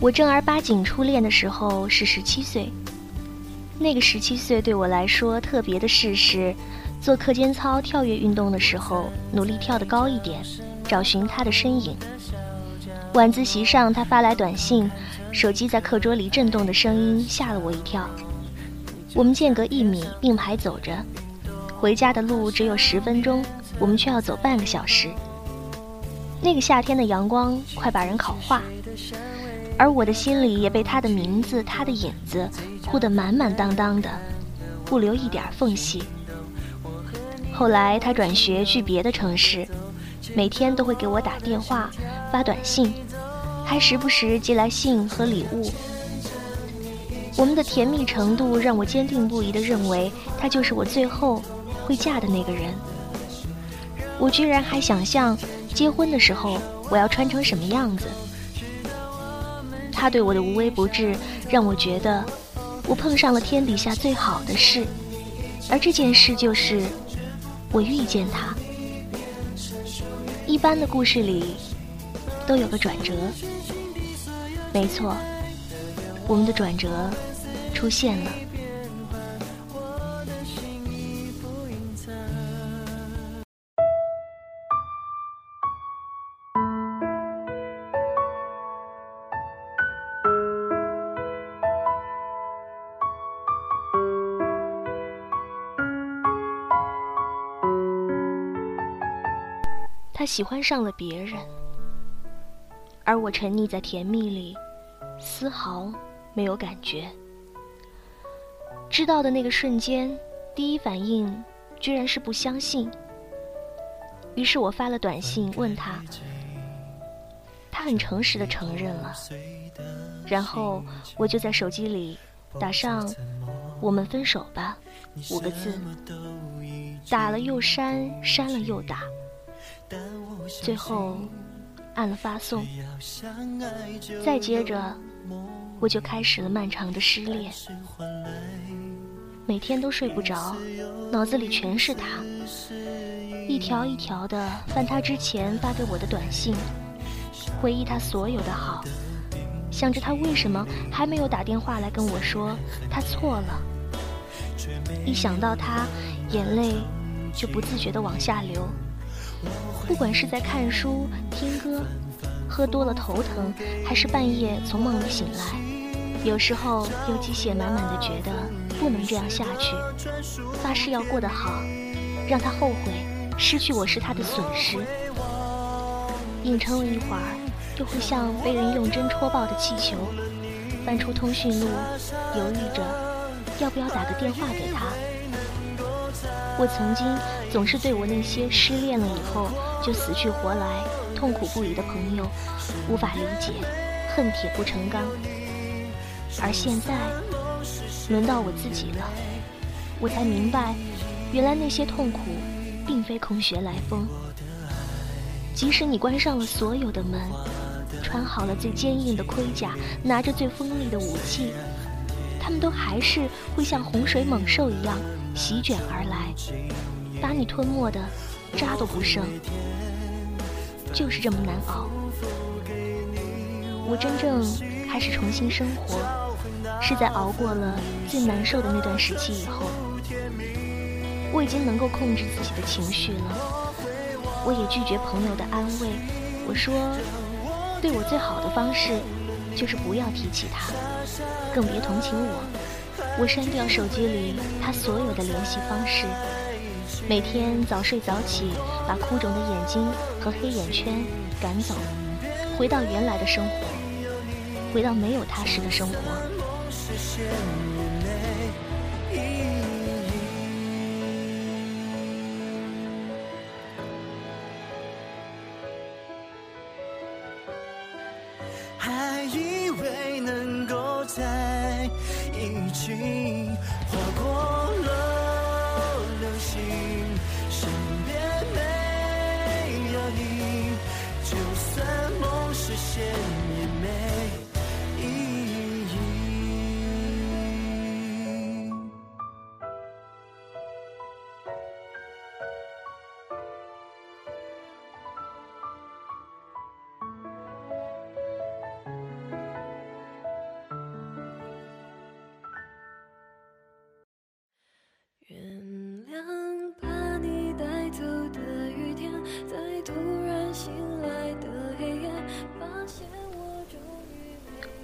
我正儿八经初恋的时候是十七岁，那个十七岁对我来说特别的事是，做课间操跳跃运动的时候，努力跳得高一点，找寻他的身影。晚自习上，他发来短信，手机在课桌里震动的声音吓了我一跳。我们间隔一米并排走着，回家的路只有十分钟，我们却要走半个小时。那个夏天的阳光快把人烤化。而我的心里也被他的名字、他的影子铺得满满当当的，不留一点缝隙。后来他转学去别的城市，每天都会给我打电话、发短信，还时不时寄来信和礼物。我们的甜蜜程度让我坚定不移地认为他就是我最后会嫁的那个人。我居然还想象结婚的时候我要穿成什么样子。他对我的无微不至，让我觉得我碰上了天底下最好的事，而这件事就是我遇见他。一般的故事里都有个转折，没错，我们的转折出现了。他喜欢上了别人，而我沉溺在甜蜜里，丝毫没有感觉。知道的那个瞬间，第一反应居然是不相信。于是我发了短信问他，他很诚实的承认了。然后我就在手机里打上“我们分手吧”五个字，打了又删，删了又打。最后，按了发送。再接着，我就开始了漫长的失恋。每天都睡不着，脑子里全是他，一条一条的翻他之前发给我的短信，回忆他所有的好，想着他为什么还没有打电话来跟我说他错了。一想到他，眼泪就不自觉的往下流。不管是在看书、听歌、喝多了头疼，还是半夜从梦里醒来，有时候又机械满满的觉得不能这样下去，发誓要过得好，让他后悔，失去我是他的损失。硬撑了一会儿，又会像被人用针戳爆的气球，翻出通讯录，犹豫着要不要打个电话给他。我曾经总是对我那些失恋了以后就死去活来、痛苦不已的朋友无法理解，恨铁不成钢。而现在轮到我自己了，我才明白，原来那些痛苦并非空穴来风。即使你关上了所有的门，穿好了最坚硬的盔甲，拿着最锋利的武器，他们都还是会像洪水猛兽一样。席卷而来，把你吞没的渣都不剩，就是这么难熬。我真正开始重新生活，是在熬过了最难受的那段时期以后。我已经能够控制自己的情绪了，我也拒绝朋友的安慰。我说，对我最好的方式，就是不要提起他，更别同情我。我删掉手机里他所有的联系方式，每天早睡早起，把哭肿的眼睛和黑眼圈赶走，回到原来的生活，回到没有他时的生活。情。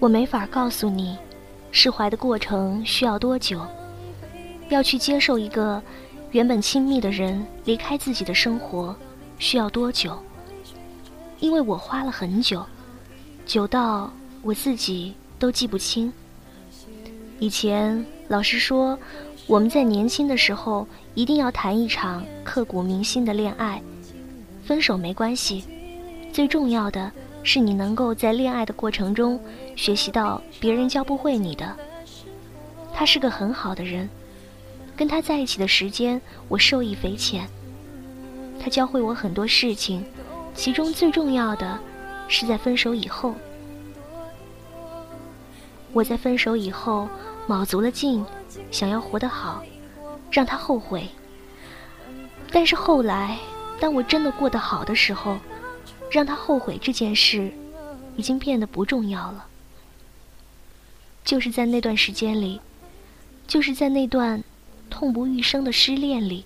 我没法告诉你，释怀的过程需要多久，要去接受一个原本亲密的人离开自己的生活需要多久，因为我花了很久，久到我自己都记不清。以前老师说，我们在年轻的时候一定要谈一场刻骨铭心的恋爱，分手没关系，最重要的。是你能够在恋爱的过程中学习到别人教不会你的。他是个很好的人，跟他在一起的时间我受益匪浅。他教会我很多事情，其中最重要的是在分手以后。我在分手以后卯足了劲，想要活得好，让他后悔。但是后来，当我真的过得好的时候。让他后悔这件事，已经变得不重要了。就是在那段时间里，就是在那段痛不欲生的失恋里，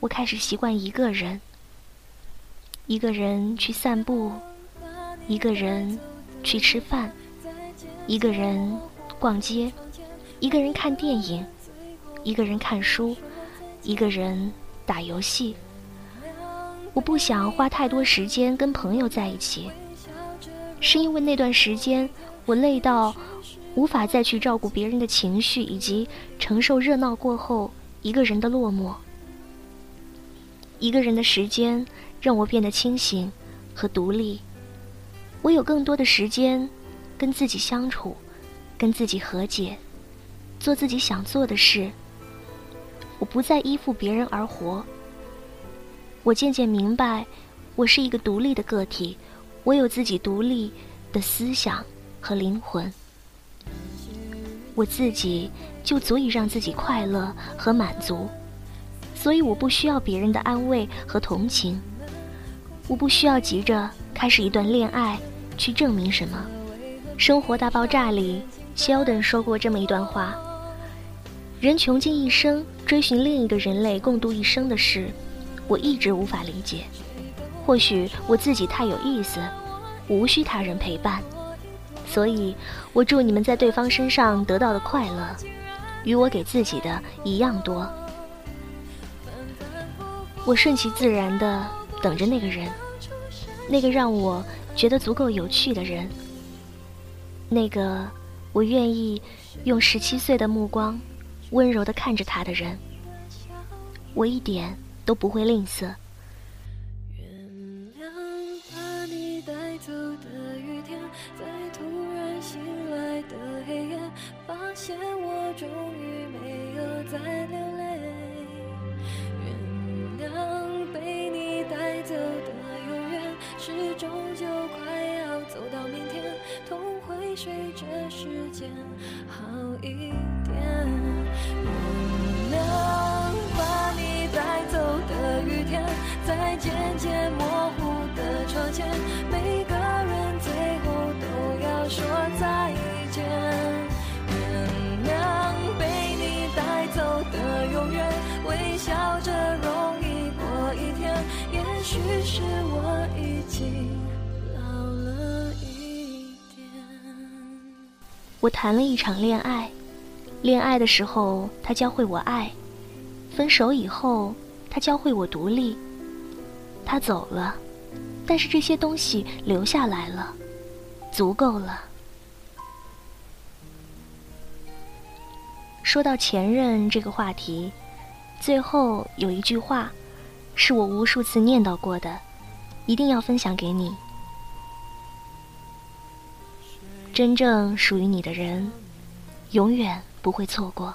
我开始习惯一个人，一个人去散步，一个人去吃饭，一个人逛街，一个人看电影，一个人看书，一个人打游戏。我不想花太多时间跟朋友在一起，是因为那段时间我累到无法再去照顾别人的情绪，以及承受热闹过后一个人的落寞。一个人的时间让我变得清醒和独立，我有更多的时间跟自己相处，跟自己和解，做自己想做的事。我不再依附别人而活。我渐渐明白，我是一个独立的个体，我有自己独立的思想和灵魂，我自己就足以让自己快乐和满足，所以我不需要别人的安慰和同情，我不需要急着开始一段恋爱去证明什么。《生活大爆炸》里谢耳朵说过这么一段话：人穷尽一生追寻另一个人类共度一生的事。我一直无法理解，或许我自己太有意思，无需他人陪伴，所以我祝你们在对方身上得到的快乐，与我给自己的一样多。我顺其自然的等着那个人，那个让我觉得足够有趣的人，那个我愿意用十七岁的目光温柔的看着他的人。我一点。都不会吝啬。原谅把你带走的雨天，在突然醒来的黑夜，发现我终于没有再流泪。原谅被你带走的永远，是终究快要走到明天，痛会随着时间好一点。在渐渐模糊的窗前，每个人最后都要说再见。原谅被你带走的永远，微笑着容易过一天。也许是我已经老了一点。我谈了一场恋爱，恋爱的时候，他教会我爱。分手以后，他教会我独立。他走了，但是这些东西留下来了，足够了。说到前任这个话题，最后有一句话，是我无数次念叨过的，一定要分享给你。真正属于你的人，永远不会错过。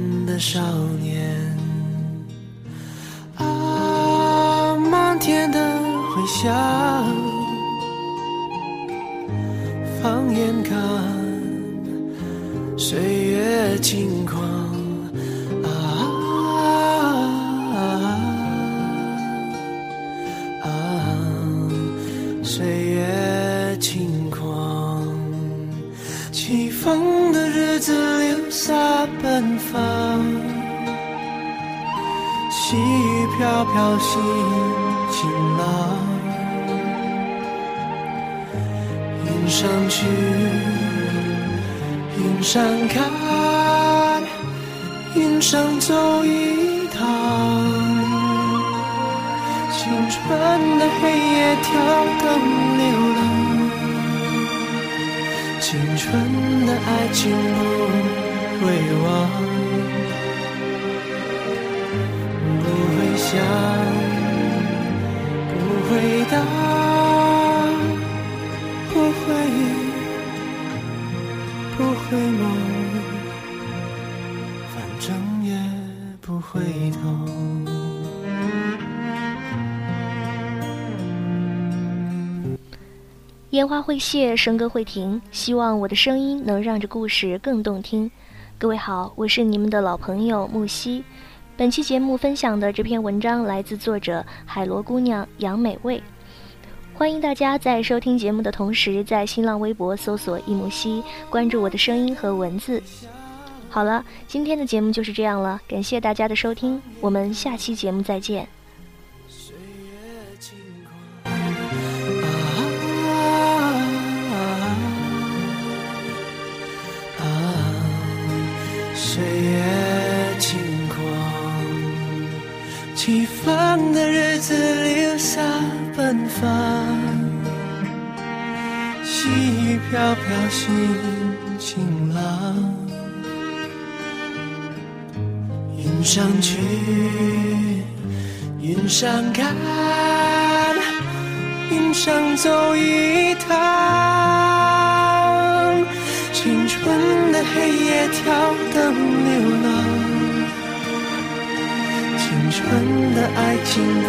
的少年。啊，漫天的回响，放眼看，岁月轻狂啊啊，岁月轻狂，起风的日子洒奔放，细雨飘飘心晴朗，云上去，云上看，云上走一趟。青春的黑夜跳动流浪，青春的爱情不会忘，不会想，不会答，不会，不会梦，反正也不回头。烟花会谢，笙歌会停。希望我的声音能让这故事更动听。各位好，我是你们的老朋友木西。本期节目分享的这篇文章来自作者海螺姑娘杨美味。欢迎大家在收听节目的同时，在新浪微博搜索“一木西”，关注我的声音和文字。好了，今天的节目就是这样了，感谢大家的收听，我们下期节目再见。起风的日子留下奔放，细雨飘飘心晴朗。云上去，云上看，云上走一趟。青春的黑夜跳动流浪，纯的爱情不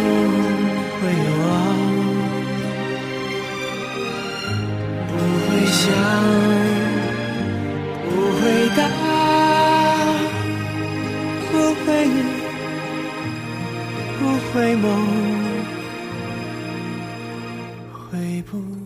会忘，不会想，不会答。不会，不会梦，回不了头。